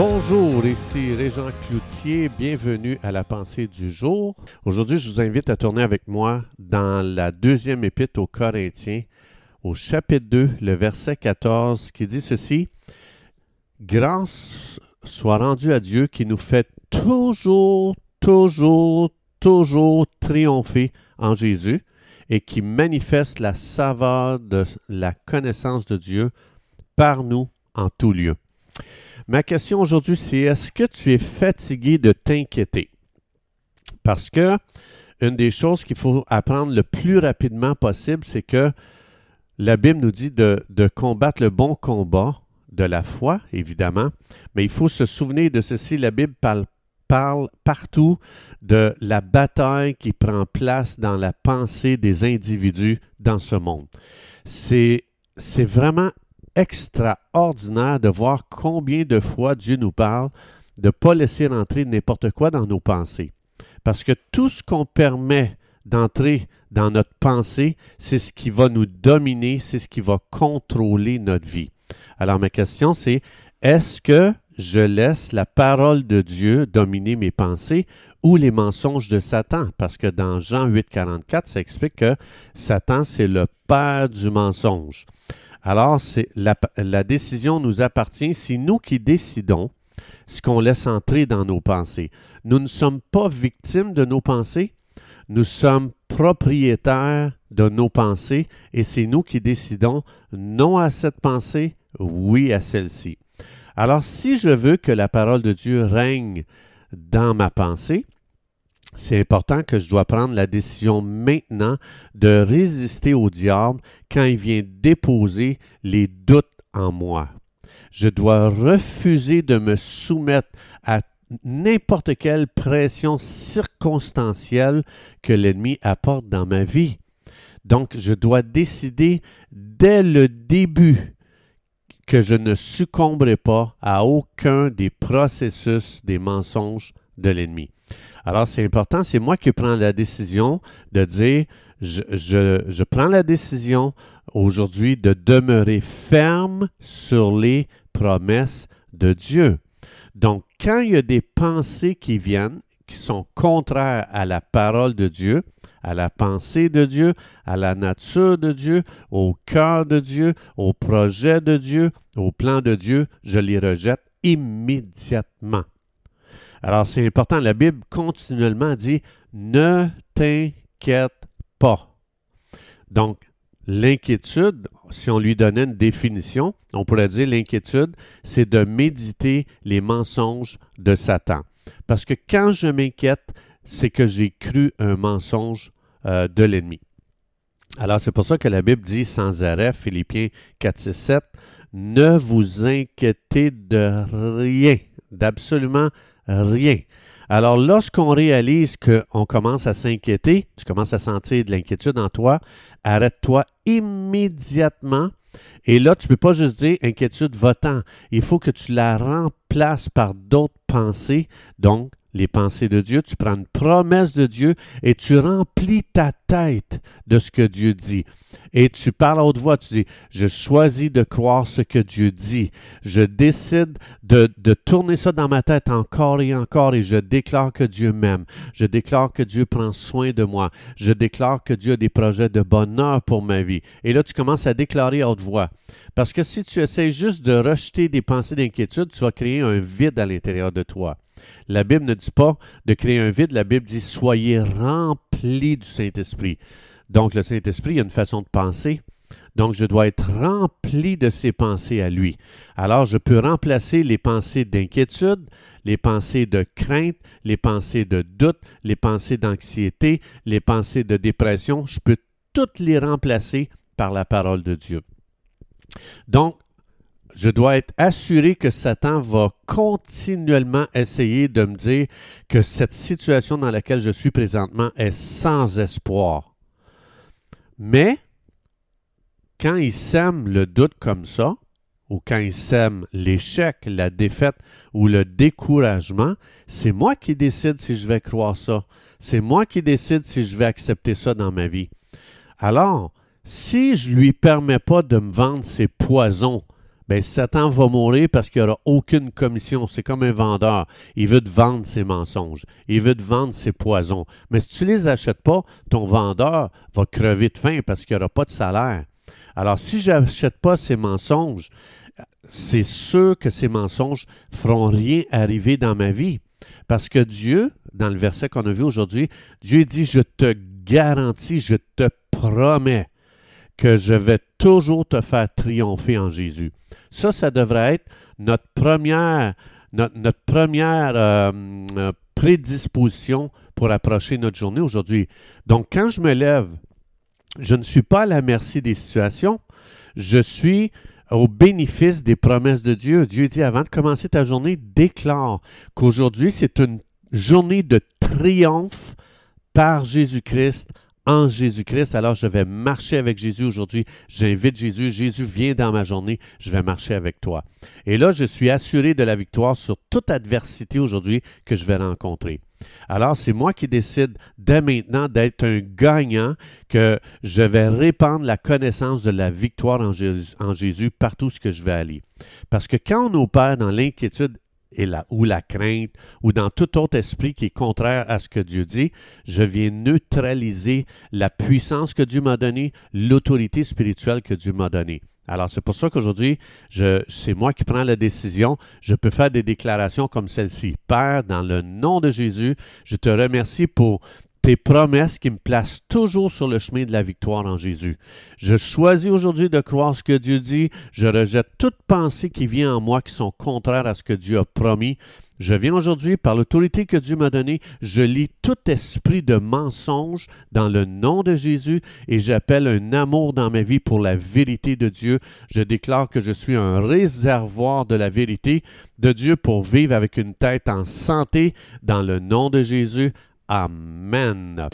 Bonjour, ici Régent Cloutier, bienvenue à la pensée du jour. Aujourd'hui, je vous invite à tourner avec moi dans la deuxième épître aux Corinthiens, au chapitre 2, le verset 14, qui dit ceci. Grâce soit rendue à Dieu qui nous fait toujours, toujours, toujours triompher en Jésus et qui manifeste la saveur de la connaissance de Dieu par nous en tout lieu. Ma question aujourd'hui, c'est est-ce que tu es fatigué de t'inquiéter? Parce que une des choses qu'il faut apprendre le plus rapidement possible, c'est que la Bible nous dit de, combattre le bon combat de la foi, évidemment, mais il faut se souvenir de ceci. La Bible parle, parle partout de la bataille qui prend place dans la pensée des individus dans ce monde. C'est, c'est vraiment extraordinaire de voir combien de fois Dieu nous parle de ne pas laisser rentrer n'importe quoi dans nos pensées. Parce que tout ce qu'on permet d'entrer dans notre pensée, c'est ce qui va nous dominer, c'est ce qui va contrôler notre vie. Alors ma question c'est, est-ce que je laisse la parole de Dieu dominer mes pensées ou les mensonges de Satan? Parce que dans Jean 8, 44, ça explique que Satan, c'est le père du mensonge. Alors, la, la, décision nous appartient. C'est nous qui décidons ce qu'on laisse entrer dans nos pensées. Nous ne sommes pas victimes de nos pensées, nous sommes propriétaires de nos pensées et c'est nous qui décidons non à cette pensée, oui à celle-ci. Alors, si je veux que la parole de Dieu règne dans ma pensée, c'est important que je dois prendre la décision maintenant de résister au diable quand il vient déposer les doutes en moi. Je dois refuser de me soumettre à n'importe quelle pression circonstancielle que l'ennemi apporte dans ma vie. Donc, je dois décider dès le début que je ne succomberai pas à aucun des processus des mensonges de l'ennemi. Alors, c'est important, c'est moi qui prends la décision de dire, je, prends la décision aujourd'hui de demeurer ferme sur les promesses de Dieu. Donc, quand il y a des pensées qui viennent, qui sont contraires à la parole de Dieu, à la pensée de Dieu, à la nature de Dieu, au cœur de Dieu, au projet de Dieu, au plan de Dieu, je les rejette immédiatement. Alors, c'est important. La Bible continuellement dit ne t'inquiète pas. Donc, l'inquiétude, si on lui donnait une définition, on pourrait dire l'inquiétude, c'est de méditer les mensonges de Satan. Parce que quand je m'inquiète, c'est que j'ai cru un mensonge euh, de l'ennemi. Alors, c'est pour ça que la Bible dit sans arrêt, Philippiens 4, 6, 7, ne vous inquiétez de rien, d'absolument rien. Alors, lorsqu'on réalise qu'on commence à s'inquiéter, tu commences à sentir de l'inquiétude en toi, arrête-toi immédiatement. Et là, tu ne peux pas juste dire inquiétude votant. Il faut que tu la remplaces par d'autres pensées. Donc, les pensées de Dieu, tu prends une promesse de Dieu et tu remplis ta tête de ce que Dieu dit. Et tu parles à haute voix, tu dis, je choisis de croire ce que Dieu dit. Je décide de, de tourner ça dans ma tête encore et encore et je déclare que Dieu m'aime. Je déclare que Dieu prend soin de moi. Je déclare que Dieu a des projets de bonheur pour ma vie. Et là, tu commences à déclarer à haute voix. Parce que si tu essaies juste de rejeter des pensées d'inquiétude, tu vas créer un vide à l'intérieur de toi. La Bible ne dit pas de créer un vide, la Bible dit soyez remplis du Saint-Esprit. Donc le Saint-Esprit a une façon de penser. Donc je dois être rempli de ses pensées à lui. Alors je peux remplacer les pensées d'inquiétude, les pensées de crainte, les pensées de doute, les pensées d'anxiété, les pensées de dépression. Je peux toutes les remplacer par la parole de Dieu. Donc, je dois être assuré que Satan va continuellement essayer de me dire que cette situation dans laquelle je suis présentement est sans espoir. Mais, quand il sème le doute comme ça, ou quand il sème l'échec, la défaite ou le découragement, c'est moi qui décide si je vais croire ça. C'est moi qui décide si je vais accepter ça dans ma vie. Alors, si je ne lui permets pas de me vendre ses poisons ben Satan va mourir parce qu'il n'y aura aucune commission. C'est comme un vendeur. Il veut te vendre ses mensonges. Il veut te vendre ses poisons. Mais si tu ne les achètes pas, ton vendeur va crever de faim parce qu'il n'y aura pas de salaire. Alors, si je n'achète pas ces mensonges, c'est sûr que ces mensonges feront rien arriver dans ma vie. Parce que Dieu, dans le verset qu'on a vu aujourd'hui, Dieu dit, je te garantis, je te promets que je vais toujours te faire triompher en Jésus. Ça, ça devrait être notre première, notre, première euh, euh, prédisposition pour approcher notre journée aujourd'hui. Donc, quand je me lève, je ne suis pas à la merci des situations, je suis au bénéfice des promesses de Dieu. Dieu dit, avant de commencer ta journée, déclare qu'aujourd'hui, c'est une journée de triomphe par Jésus-Christ en Jésus-Christ. Alors, je vais marcher avec Jésus aujourd'hui. J'invite Jésus. Jésus, vient dans ma journée. Je vais marcher avec toi. Et là, je suis assuré de la victoire sur toute adversité aujourd'hui que je vais rencontrer. Alors, c'est moi qui décide dès maintenant d'être un gagnant, que je vais répandre la connaissance de la victoire en Jésus, en Jésus partout où je vais aller. Parce que quand on opère dans l'inquiétude et la, ou la crainte, ou dans tout autre esprit qui est contraire à ce que Dieu dit, je viens neutraliser la puissance que Dieu m'a donnée, l'autorité spirituelle que Dieu m'a donnée. Alors, c'est pour ça qu'aujourd'hui, c'est moi qui prends la décision. Je peux faire des déclarations comme celle-ci. Père, dans le nom de Jésus, je te remercie pour tes promesses qui me placent toujours sur le chemin de la victoire en Jésus. Je choisis aujourd'hui de croire ce que Dieu dit. Je rejette toute pensée qui vient en moi qui sont contraires à ce que Dieu a promis. Je viens aujourd'hui, par l'autorité que Dieu m'a donnée, je lis tout esprit de mensonge dans le nom de Jésus et j'appelle un amour dans ma vie pour la vérité de Dieu. Je déclare que je suis un réservoir de la vérité de Dieu pour vivre avec une tête en santé dans le nom de Jésus. Amen.